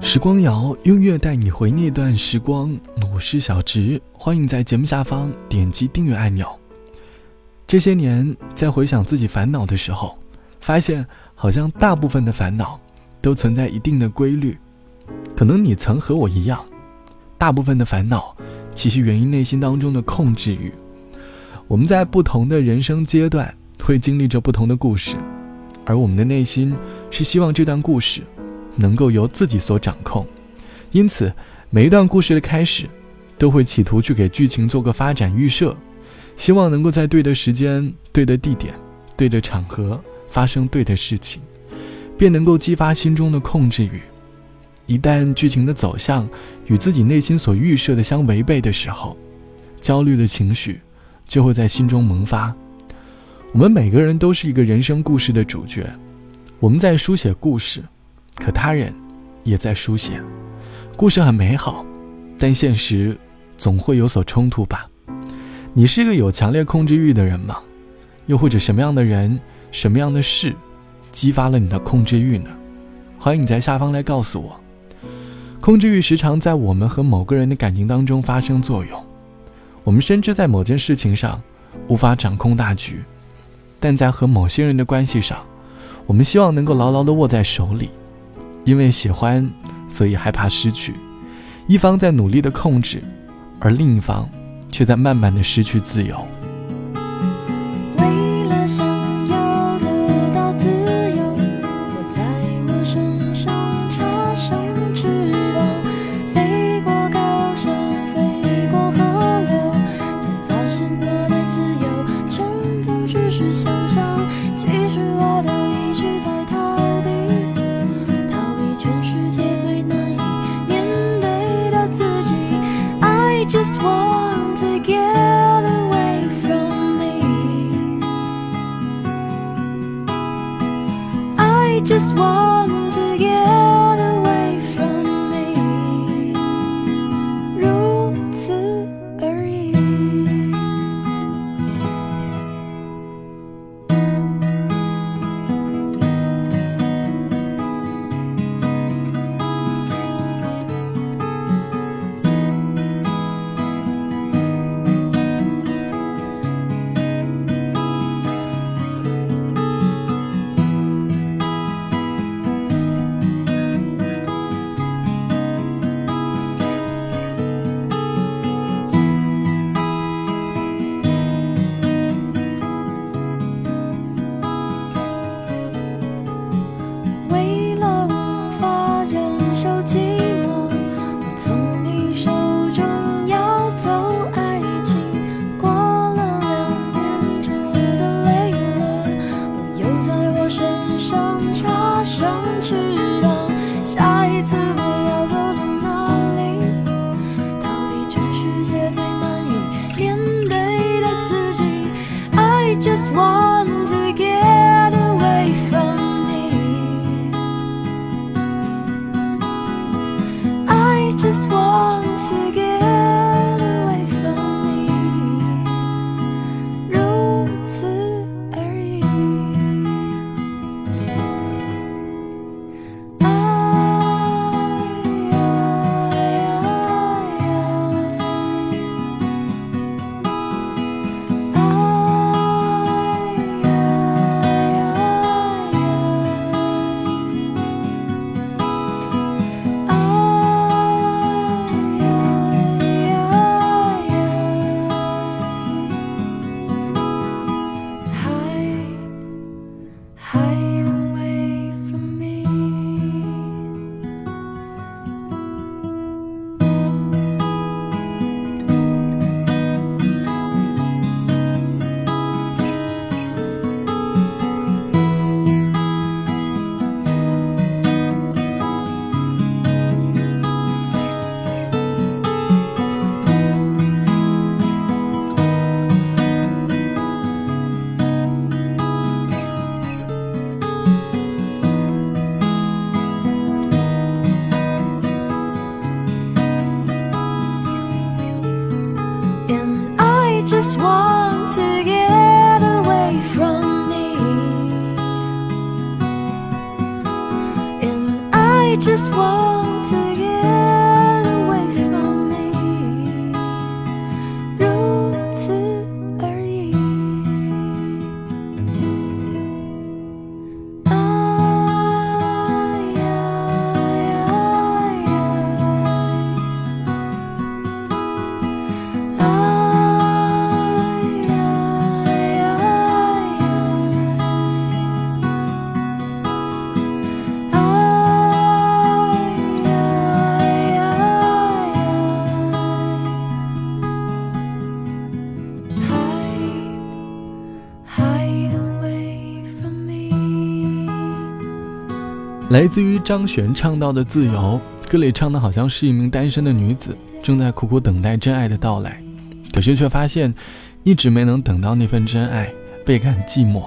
时光谣，音乐带你回那段时光。我是小直，欢迎在节目下方点击订阅按钮。这些年，在回想自己烦恼的时候，发现好像大部分的烦恼都存在一定的规律。可能你曾和我一样，大部分的烦恼其实源于内心当中的控制欲。我们在不同的人生阶段会经历着不同的故事，而我们的内心是希望这段故事。能够由自己所掌控，因此每一段故事的开始，都会企图去给剧情做个发展预设，希望能够在对的时间、对的地点、对的场合发生对的事情，便能够激发心中的控制欲。一旦剧情的走向与自己内心所预设的相违背的时候，焦虑的情绪就会在心中萌发。我们每个人都是一个人生故事的主角，我们在书写故事。可他人也在书写，故事很美好，但现实总会有所冲突吧？你是一个有强烈控制欲的人吗？又或者什么样的人、什么样的事激发了你的控制欲呢？欢迎你在下方来告诉我。控制欲时常在我们和某个人的感情当中发生作用，我们深知在某件事情上无法掌控大局，但在和某些人的关系上，我们希望能够牢牢地握在手里。因为喜欢，所以害怕失去。一方在努力的控制，而另一方却在慢慢的失去自由。Just want to get 为了无法忍受寂寞，我从你手中要走爱情。过了两年，觉得累了，我又在我身上插上翅膀。下一次我要走到哪里？逃避全世界最难以面对的自己。I just want。And I just want to get away from me. And I just want. 来自于张悬唱到的《自由》，歌里唱的好像是一名单身的女子，正在苦苦等待真爱的到来，可是却发现一直没能等到那份真爱，倍感寂寞，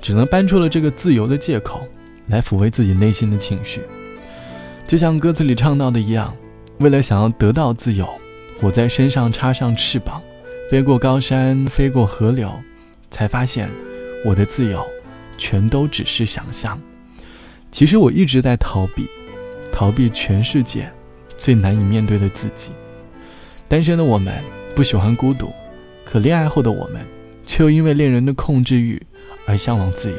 只能搬出了这个自由的借口，来抚慰自己内心的情绪。就像歌词里唱到的一样，为了想要得到自由，我在身上插上翅膀，飞过高山，飞过河流，才发现我的自由全都只是想象。其实我一直在逃避，逃避全世界最难以面对的自己。单身的我们不喜欢孤独，可恋爱后的我们却又因为恋人的控制欲而向往自由。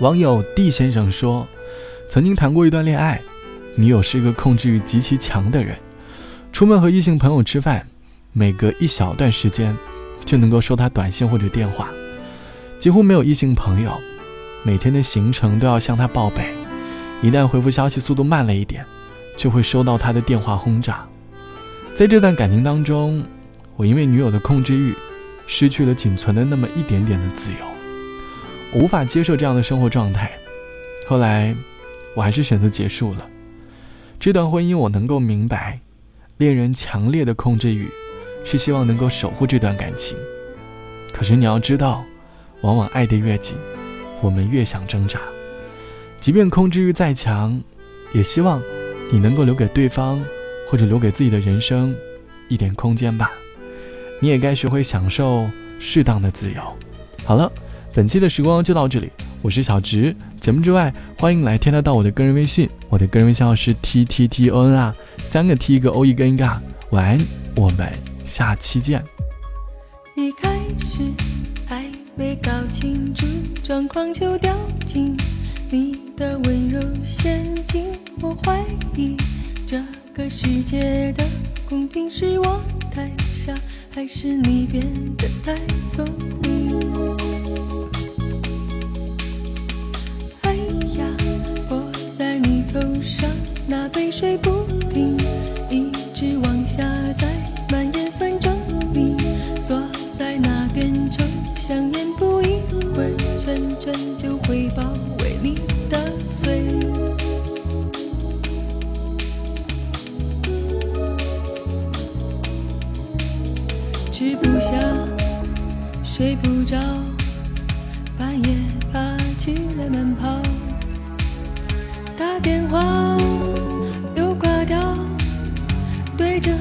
网友 D 先生说，曾经谈过一段恋爱，女友是一个控制欲极其强的人，出门和异性朋友吃饭，每隔一小段时间就能够收他短信或者电话，几乎没有异性朋友。每天的行程都要向他报备，一旦回复消息速度慢了一点，就会收到他的电话轰炸。在这段感情当中，我因为女友的控制欲，失去了仅存的那么一点点的自由，我无法接受这样的生活状态。后来，我还是选择结束了这段婚姻。我能够明白，恋人强烈的控制欲，是希望能够守护这段感情。可是你要知道，往往爱得越紧。我们越想挣扎，即便控制欲再强，也希望你能够留给对方，或者留给自己的人生一点空间吧。你也该学会享受适当的自由。好了，本期的时光就到这里，我是小直。节目之外，欢迎来添加到我的个人微信，我的个人微信号是 t t t o n 啊，三个 t 一个 o 一个 n 嘎。晚安，我们下期见。一开始还没搞清楚状况就掉进你的温柔陷阱，我怀疑这个世界的公平是我太傻，还是你变得太聪明？哎呀，泼在你头上那杯水不儿圈圈就会包围你的嘴。吃不下，睡不着，半夜爬起来慢跑，打电话又挂掉，对着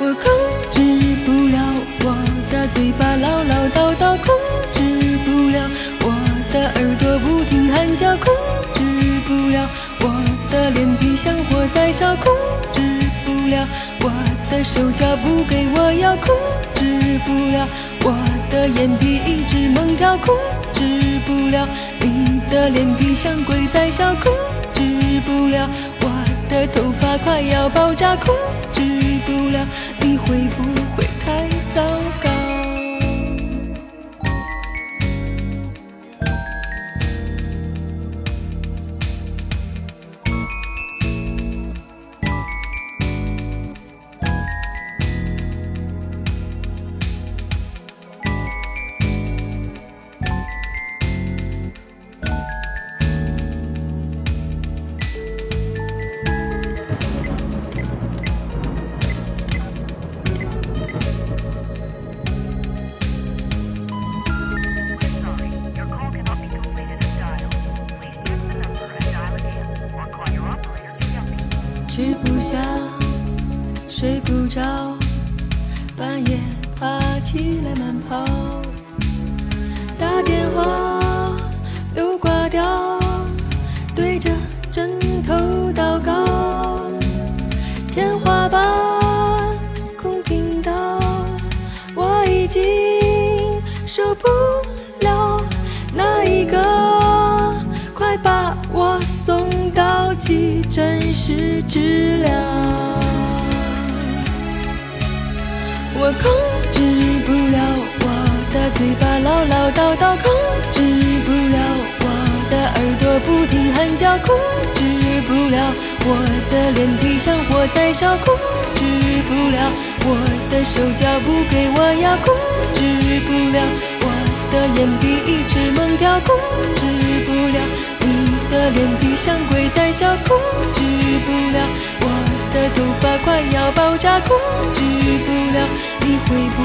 我控制不了我的嘴巴唠唠叨叨，控制不了。我的耳朵不停喊叫，控制不了。我的脸皮像火在烧，控制不了。我的手脚不给我要，控制不了。我的眼皮一直猛跳，控制不了。你的脸皮像鬼在笑，控制不了。我的头发快要爆炸，控制你会不着，半夜爬起来慢跑，打电话又挂掉，对着枕头祷告，天花板空频道，我已经受不了那一个，快把我送到急诊室治疗。控制不了我的脸皮像火在烧，控制不了我的手脚不给我摇，控制不了。我的眼皮一直猛跳，控制不了你的脸皮像鬼在笑，控制不了。我的头发快要爆炸，控制不了。你会不